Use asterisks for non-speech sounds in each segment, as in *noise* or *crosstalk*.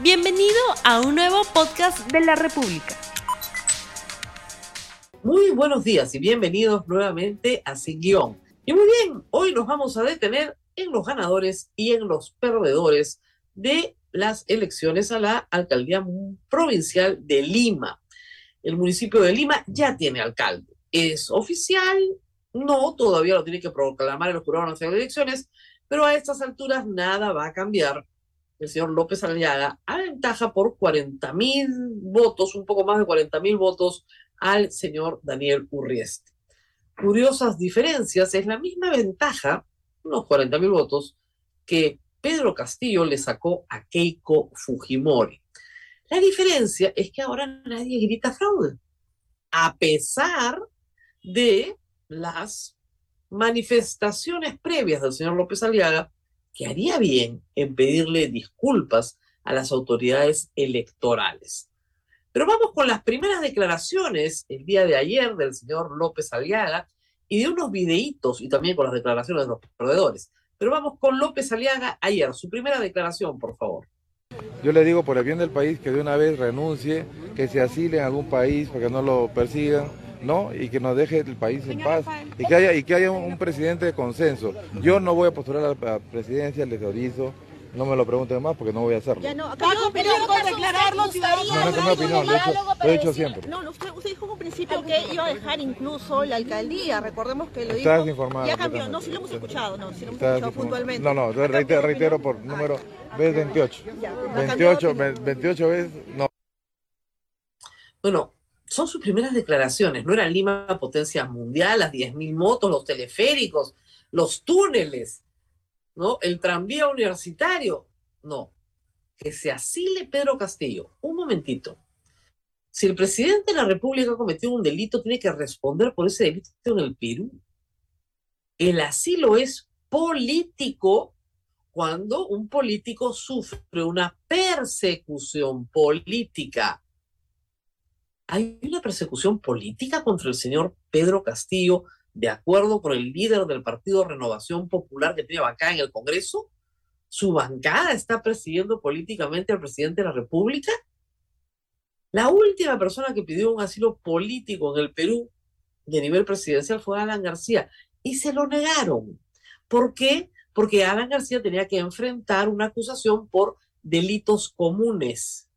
Bienvenido a un nuevo podcast de la República. Muy buenos días y bienvenidos nuevamente a Sin Guión. Y muy bien, hoy nos vamos a detener en los ganadores y en los perdedores de las elecciones a la alcaldía provincial de Lima. El municipio de Lima ya tiene alcalde. ¿Es oficial? No, todavía lo tiene que proclamar el Jurado Nacional de Elecciones, pero a estas alturas nada va a cambiar el señor López Aliaga aventaja por 40 mil votos, un poco más de 40 mil votos al señor Daniel Urrieste. Curiosas diferencias, es la misma ventaja, unos 40 mil votos, que Pedro Castillo le sacó a Keiko Fujimori. La diferencia es que ahora nadie grita fraude, a pesar de las manifestaciones previas del señor López Aliaga que haría bien en pedirle disculpas a las autoridades electorales. Pero vamos con las primeras declaraciones el día de ayer del señor López Aliaga y de unos videitos y también con las declaraciones de los perdedores. Pero vamos con López Aliaga ayer, su primera declaración, por favor. Yo le digo por el bien del país que de una vez renuncie, que se asile en algún país para que no lo persigan ¿no? Y que nos deje el país en paz y que haya, y que haya un, presidente de consenso. Yo no voy a postular a la presidencia, les autorizo. No me lo pregunten más porque no voy a hacerlo. Ya no, opinión declararlo No, no mi opinión, lo he hecho, lo he dicho siempre. No, usted, usted dijo en un principio que iba a dejar incluso la alcaldía, recordemos que lo dijo. Estás informado. Ya cambió, no, si lo hemos escuchado, no, si lo hemos escuchado puntualmente. No, no, reitero, reitero por número, vez 28. 28, 28 veces, no. Bueno, son sus primeras declaraciones. No era Lima potencia mundial, las 10.000 motos, los teleféricos, los túneles, ¿no? El tranvía universitario. No. Que se asile Pedro Castillo. Un momentito. Si el presidente de la República ha cometido un delito, tiene que responder por ese delito en el Perú. El asilo es político cuando un político sufre una persecución política hay una persecución política contra el señor Pedro Castillo, de acuerdo con el líder del Partido Renovación Popular que tiene acá en el Congreso. ¿Su bancada está persiguiendo políticamente al presidente de la República? La última persona que pidió un asilo político en el Perú de nivel presidencial fue Alan García y se lo negaron. ¿Por qué? Porque Alan García tenía que enfrentar una acusación por delitos comunes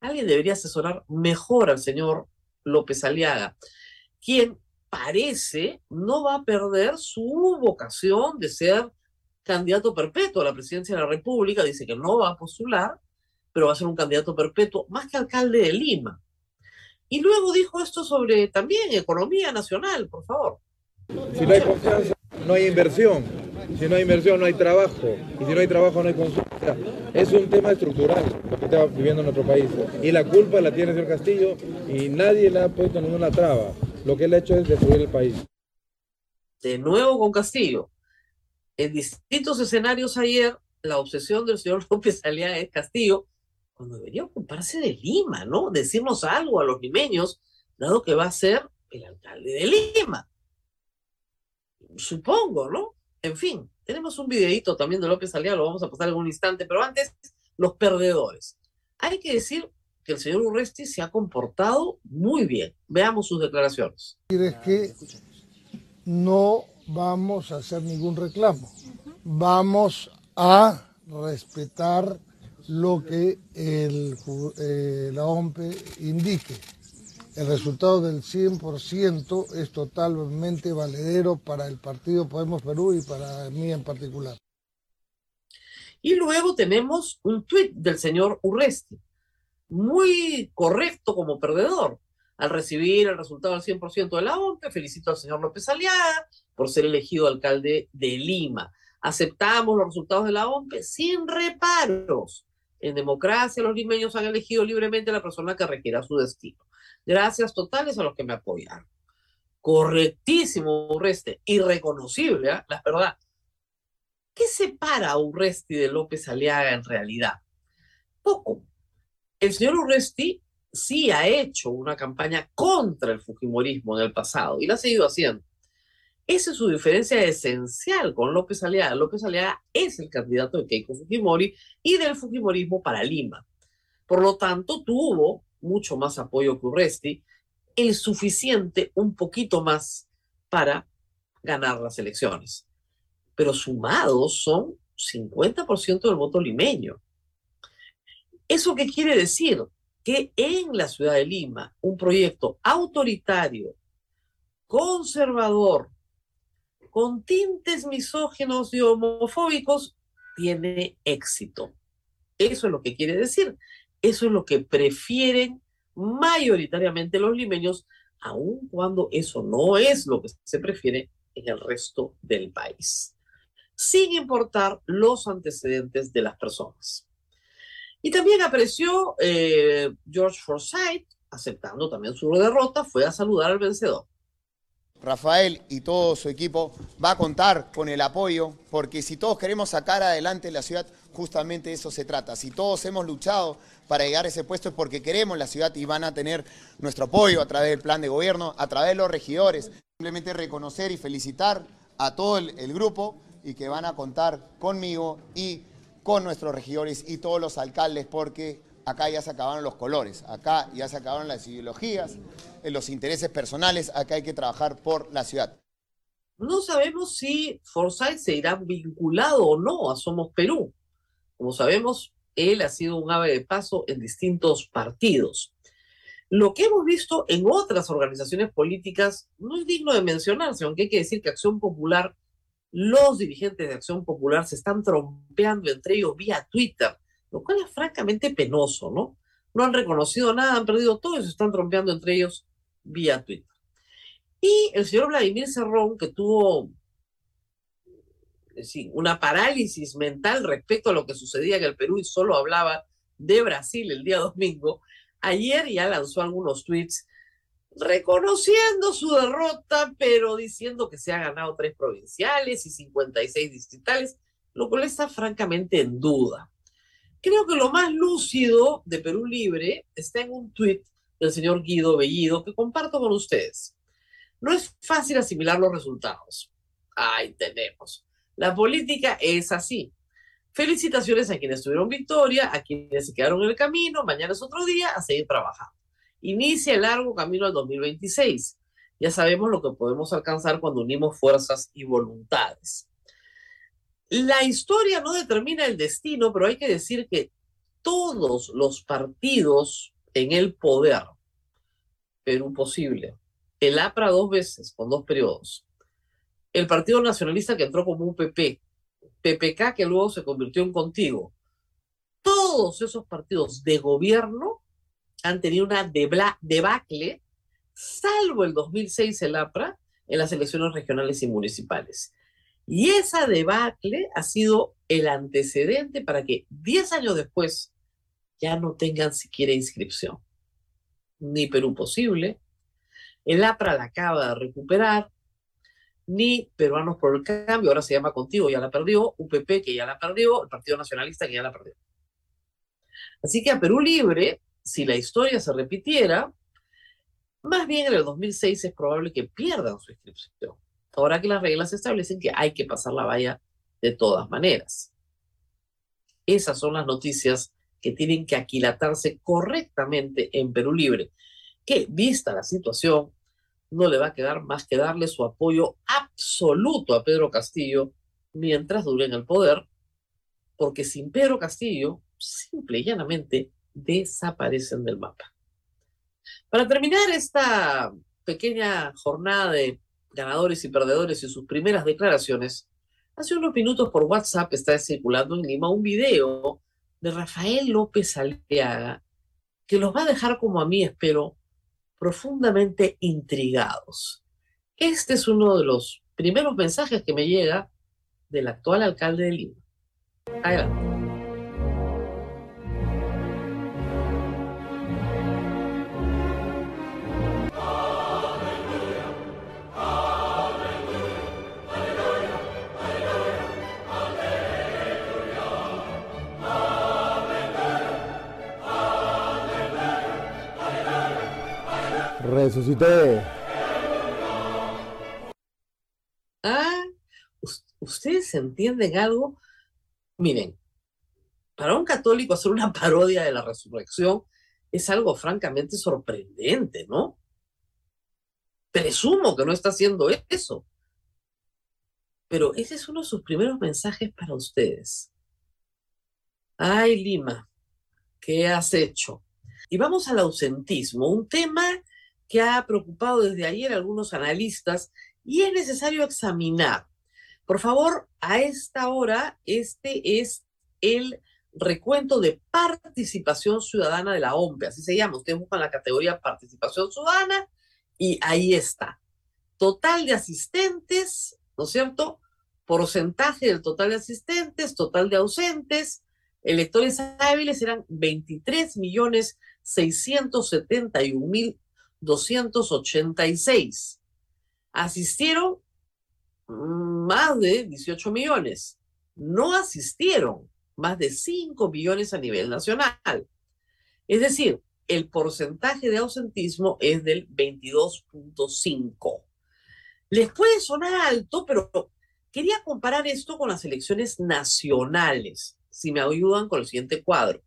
alguien debería asesorar mejor al señor López Aliaga, quien parece no va a perder su vocación de ser candidato perpetuo a la presidencia de la República, dice que no va a postular, pero va a ser un candidato perpetuo, más que alcalde de Lima. Y luego dijo esto sobre también economía nacional, por favor. Si no hay confianza, no hay inversión. Si no hay inversión, no hay trabajo. Y si no hay trabajo, no hay consumo. Es un tema estructural lo que está viviendo nuestro país. Y la culpa la tiene el señor Castillo y nadie le ha puesto ninguna traba. Lo que él ha hecho es destruir el país. De nuevo con Castillo. En distintos escenarios ayer, la obsesión del señor *laughs* López Aliaga es Castillo, cuando debería ocuparse de Lima, ¿no? Decirnos algo a los limeños, dado que va a ser el alcalde de Lima. Supongo, ¿no? En fin, tenemos un videito también de López Aliaga, lo vamos a pasar en un instante, pero antes, los perdedores. Hay que decir que el señor Urresti se ha comportado muy bien. Veamos sus declaraciones. Es que no vamos a hacer ningún reclamo. Vamos a respetar lo que el, eh, la OMPE indique el resultado del 100% es totalmente valedero para el partido Podemos Perú y para mí en particular. Y luego tenemos un tuit del señor Urresti, muy correcto como perdedor. Al recibir el resultado del 100% de la OMP, felicito al señor López Aliaga por ser elegido alcalde de Lima. Aceptamos los resultados de la OMP sin reparos. En democracia, los limeños han elegido libremente a la persona que requiera su destino. Gracias totales a los que me apoyaron. Correctísimo, Urresti. Irreconocible, ¿eh? la verdad. ¿Qué separa a Urresti de López Aliaga en realidad? Poco. El señor Urresti sí ha hecho una campaña contra el Fujimorismo en el pasado y la ha seguido haciendo. Esa es su diferencia esencial con López Aliaga. López Aliaga es el candidato de Keiko Fujimori y del Fujimorismo para Lima. Por lo tanto, tuvo mucho más apoyo que Urresti, el suficiente, un poquito más, para ganar las elecciones. Pero sumados son 50% del voto limeño. ¿Eso qué quiere decir? Que en la ciudad de Lima, un proyecto autoritario, conservador, con tintes misógenos y homofóbicos, tiene éxito. Eso es lo que quiere decir. Eso es lo que prefieren mayoritariamente los limeños, aun cuando eso no es lo que se prefiere en el resto del país, sin importar los antecedentes de las personas. Y también apareció eh, George Forsyth, aceptando también su derrota, fue a saludar al vencedor. Rafael y todo su equipo va a contar con el apoyo, porque si todos queremos sacar adelante la ciudad, justamente eso se trata. Si todos hemos luchado para llegar a ese puesto es porque queremos la ciudad y van a tener nuestro apoyo a través del plan de gobierno, a través de los regidores. Simplemente reconocer y felicitar a todo el, el grupo y que van a contar conmigo y con nuestros regidores y todos los alcaldes porque acá ya se acabaron los colores, acá ya se acabaron las ideologías, eh, los intereses personales, acá hay que trabajar por la ciudad. No sabemos si Forsyth se irá vinculado o no a Somos Perú. Como sabemos, él ha sido un ave de paso en distintos partidos. Lo que hemos visto en otras organizaciones políticas no es digno de mencionarse, aunque hay que decir que Acción Popular, los dirigentes de Acción Popular se están trompeando entre ellos vía Twitter lo cual es francamente penoso, ¿no? No han reconocido nada, han perdido todo y se están trompeando entre ellos vía Twitter. Y el señor Vladimir Cerrón, que tuvo una parálisis mental respecto a lo que sucedía en el Perú y solo hablaba de Brasil el día domingo, ayer ya lanzó algunos tweets reconociendo su derrota, pero diciendo que se ha ganado tres provinciales y 56 distritales, lo cual está francamente en duda. Creo que lo más lúcido de Perú Libre está en un tuit del señor Guido Bellido que comparto con ustedes. No es fácil asimilar los resultados. Ahí tenemos. La política es así. Felicitaciones a quienes tuvieron victoria, a quienes se quedaron en el camino. Mañana es otro día a seguir trabajando. Inicia el largo camino al 2026. Ya sabemos lo que podemos alcanzar cuando unimos fuerzas y voluntades. La historia no determina el destino, pero hay que decir que todos los partidos en el poder, Perú posible, el APRA dos veces, con dos periodos, el Partido Nacionalista que entró como un PP, PPK que luego se convirtió en Contigo, todos esos partidos de gobierno han tenido una debacle, salvo el 2006 el APRA, en las elecciones regionales y municipales. Y esa debacle ha sido el antecedente para que 10 años después ya no tengan siquiera inscripción. Ni Perú Posible, el APRA la acaba de recuperar, ni Peruanos por el Cambio, ahora se llama Contigo, ya la perdió, UPP que ya la perdió, el Partido Nacionalista que ya la perdió. Así que a Perú Libre, si la historia se repitiera, más bien en el 2006 es probable que pierdan su inscripción ahora que las reglas establecen que hay que pasar la valla de todas maneras. Esas son las noticias que tienen que aquilatarse correctamente en Perú Libre, que vista la situación, no le va a quedar más que darle su apoyo absoluto a Pedro Castillo mientras dure en el poder, porque sin Pedro Castillo, simple y llanamente, desaparecen del mapa. Para terminar esta pequeña jornada de ganadores y perdedores y sus primeras declaraciones, hace unos minutos por WhatsApp está circulando en Lima un video de Rafael López Aliaga que los va a dejar como a mí, espero, profundamente intrigados. Este es uno de los primeros mensajes que me llega del actual alcalde de Lima. Adelante. Resucité. ¿Ustedes entienden algo? Miren, para un católico hacer una *laughs* parodia de la resurrección es algo francamente sorprendente, ¿no? Presumo que no está haciendo eso. Pero ese es uno de sus primeros mensajes para ustedes. Ay, Lima, ¿qué has hecho? Y vamos al ausentismo, un tema que ha preocupado desde ayer a algunos analistas y es necesario examinar. Por favor, a esta hora, este es el recuento de participación ciudadana de la OMPE, así se llama. Ustedes buscan la categoría participación ciudadana y ahí está. Total de asistentes, ¿no es cierto? Porcentaje del total de asistentes, total de ausentes, electores hábiles eran 23 millones 671 mil 286. Asistieron más de 18 millones. No asistieron más de 5 millones a nivel nacional. Es decir, el porcentaje de ausentismo es del 22.5. Les puede sonar alto, pero quería comparar esto con las elecciones nacionales, si me ayudan con el siguiente cuadro.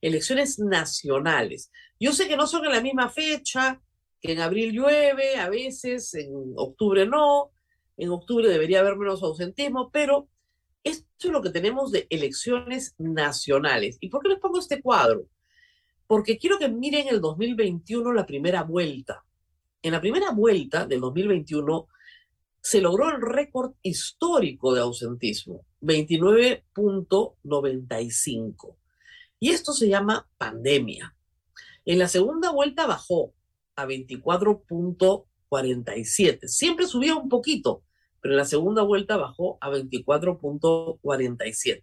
Elecciones nacionales. Yo sé que no son en la misma fecha, que en abril llueve, a veces, en octubre no, en octubre debería haber menos ausentismo, pero esto es lo que tenemos de elecciones nacionales. ¿Y por qué les pongo este cuadro? Porque quiero que miren el 2021, la primera vuelta. En la primera vuelta del 2021 se logró el récord histórico de ausentismo, 29.95. Y esto se llama pandemia. En la segunda vuelta bajó a 24.47. Siempre subía un poquito, pero en la segunda vuelta bajó a 24.47.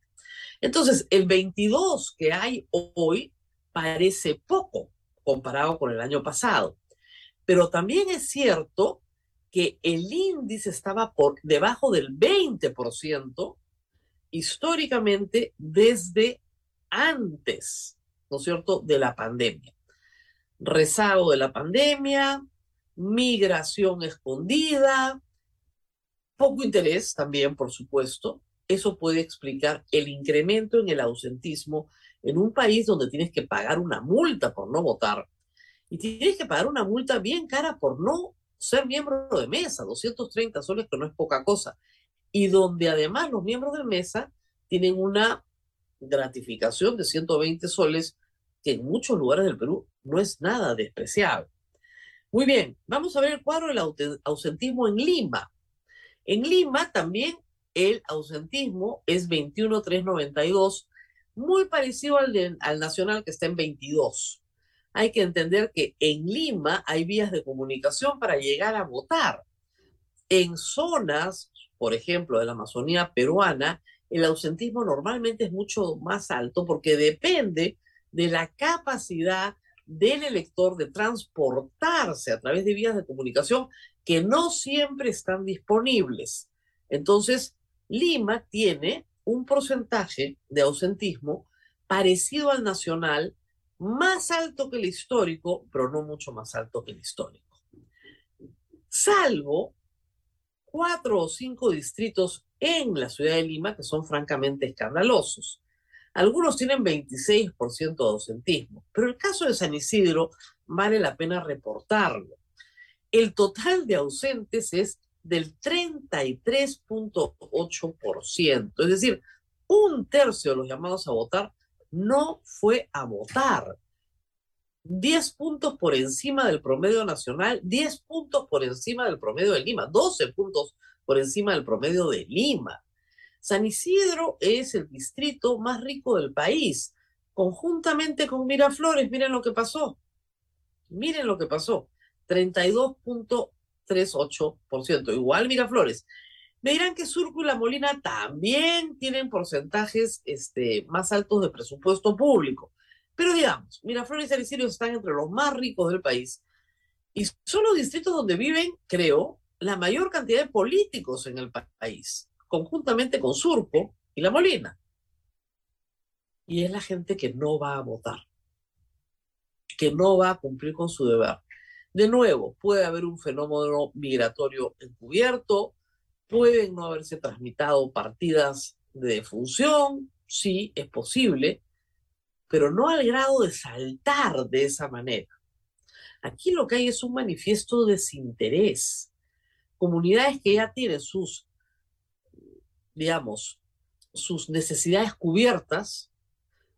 Entonces, el 22 que hay hoy parece poco comparado con el año pasado, pero también es cierto que el índice estaba por debajo del 20% históricamente desde antes, ¿no es cierto?, de la pandemia rezago de la pandemia, migración escondida, poco interés también, por supuesto. Eso puede explicar el incremento en el ausentismo en un país donde tienes que pagar una multa por no votar y tienes que pagar una multa bien cara por no ser miembro de mesa, 230 soles, que no es poca cosa, y donde además los miembros de mesa tienen una gratificación de 120 soles que en muchos lugares del Perú no es nada despreciable. Muy bien, vamos a ver el cuadro del ausentismo en Lima. En Lima también el ausentismo es 21.392, muy parecido al, al nacional que está en 22. Hay que entender que en Lima hay vías de comunicación para llegar a votar. En zonas, por ejemplo, de la Amazonía peruana, el ausentismo normalmente es mucho más alto porque depende de la capacidad del elector de transportarse a través de vías de comunicación que no siempre están disponibles. Entonces, Lima tiene un porcentaje de ausentismo parecido al nacional, más alto que el histórico, pero no mucho más alto que el histórico. Salvo cuatro o cinco distritos en la ciudad de Lima que son francamente escandalosos. Algunos tienen 26% de ausentismo, pero el caso de San Isidro vale la pena reportarlo. El total de ausentes es del 33.8%, es decir, un tercio de los llamados a votar no fue a votar. 10 puntos por encima del promedio nacional, 10 puntos por encima del promedio de Lima, 12 puntos por encima del promedio de Lima. San Isidro es el distrito más rico del país, conjuntamente con Miraflores. Miren lo que pasó. Miren lo que pasó. 32.38%. Igual Miraflores. Me dirán que Surco y La Molina también tienen porcentajes este, más altos de presupuesto público. Pero digamos, Miraflores y San Isidro están entre los más ricos del país y son los distritos donde viven, creo, la mayor cantidad de políticos en el país conjuntamente con Surco y La Molina. Y es la gente que no va a votar, que no va a cumplir con su deber. De nuevo, puede haber un fenómeno migratorio encubierto, Pueden no haberse transmitado partidas de defunción, sí, es posible, pero no al grado de saltar de esa manera. Aquí lo que hay es un manifiesto de desinterés. Comunidades que ya tienen sus, digamos, sus necesidades cubiertas,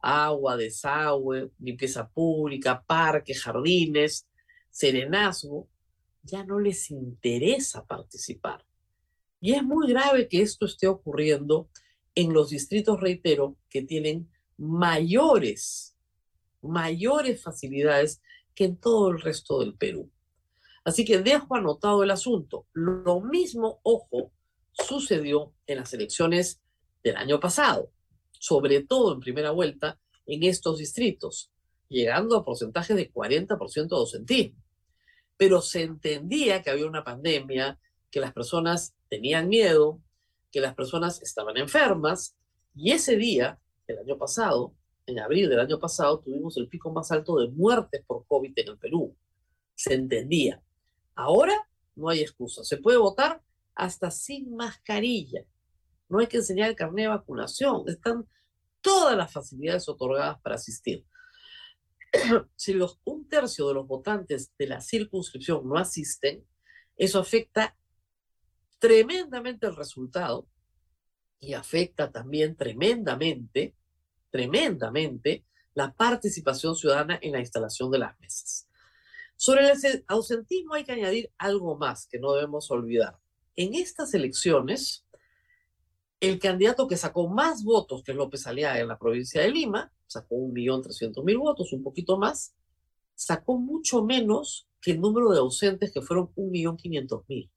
agua, desagüe, limpieza pública, parques, jardines, serenazgo, ya no les interesa participar. Y es muy grave que esto esté ocurriendo en los distritos, reitero, que tienen mayores, mayores facilidades que en todo el resto del Perú. Así que dejo anotado el asunto. Lo mismo, ojo, sucedió en las elecciones del año pasado, sobre todo en primera vuelta en estos distritos, llegando a porcentajes de 40% de docentismo. Pero se entendía que había una pandemia, que las personas tenían miedo, que las personas estaban enfermas, y ese día, el año pasado, en abril del año pasado, tuvimos el pico más alto de muertes por COVID en el Perú. Se entendía. Ahora no hay excusa. Se puede votar hasta sin mascarilla. No hay que enseñar el carnet de vacunación. Están todas las facilidades otorgadas para asistir. *clears throat* si un tercio de los votantes de la circunscripción no asisten, eso afecta tremendamente el resultado y afecta también tremendamente, tremendamente la participación ciudadana en la instalación de las mesas. Sobre el ausentismo hay que añadir algo más que no debemos olvidar. En estas elecciones, el candidato que sacó más votos que López Aliaga en la provincia de Lima, sacó un millón trescientos mil votos, un poquito más, sacó mucho menos que el número de ausentes que fueron un millón quinientos mil.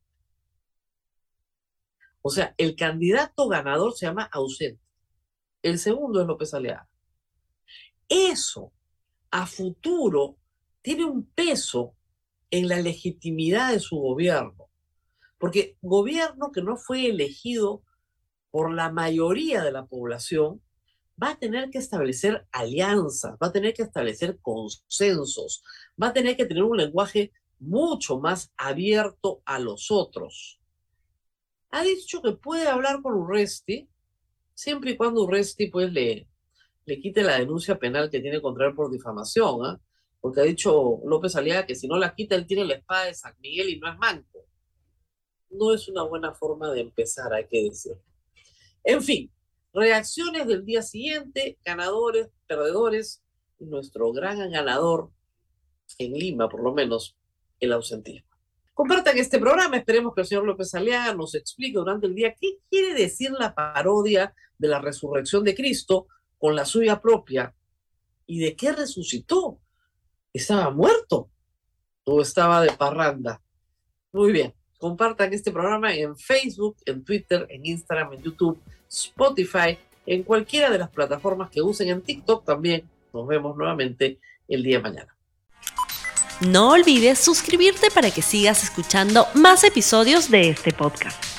O sea, el candidato ganador se llama ausente. El segundo es López Aliaga. Eso a futuro tiene un peso en la legitimidad de su gobierno. Porque gobierno que no fue elegido por la mayoría de la población va a tener que establecer alianzas, va a tener que establecer consensos, va a tener que tener un lenguaje mucho más abierto a los otros ha dicho que puede hablar con Urresti, siempre y cuando Urresti pues le, le quite la denuncia penal que tiene contra él por difamación, ¿ah? porque ha dicho López Aliaga que si no la quita él tiene la espada de San Miguel y no es manco. No es una buena forma de empezar, hay que decir. En fin, reacciones del día siguiente, ganadores, perdedores, nuestro gran ganador en Lima, por lo menos, el ausentismo. Compartan este programa, esperemos que el señor López Aliaga nos explique durante el día qué quiere decir la parodia de la resurrección de Cristo con la suya propia y de qué resucitó. ¿Estaba muerto o estaba de parranda? Muy bien, compartan este programa en Facebook, en Twitter, en Instagram, en YouTube, Spotify, en cualquiera de las plataformas que usen en TikTok también. Nos vemos nuevamente el día de mañana. No olvides suscribirte para que sigas escuchando más episodios de este podcast.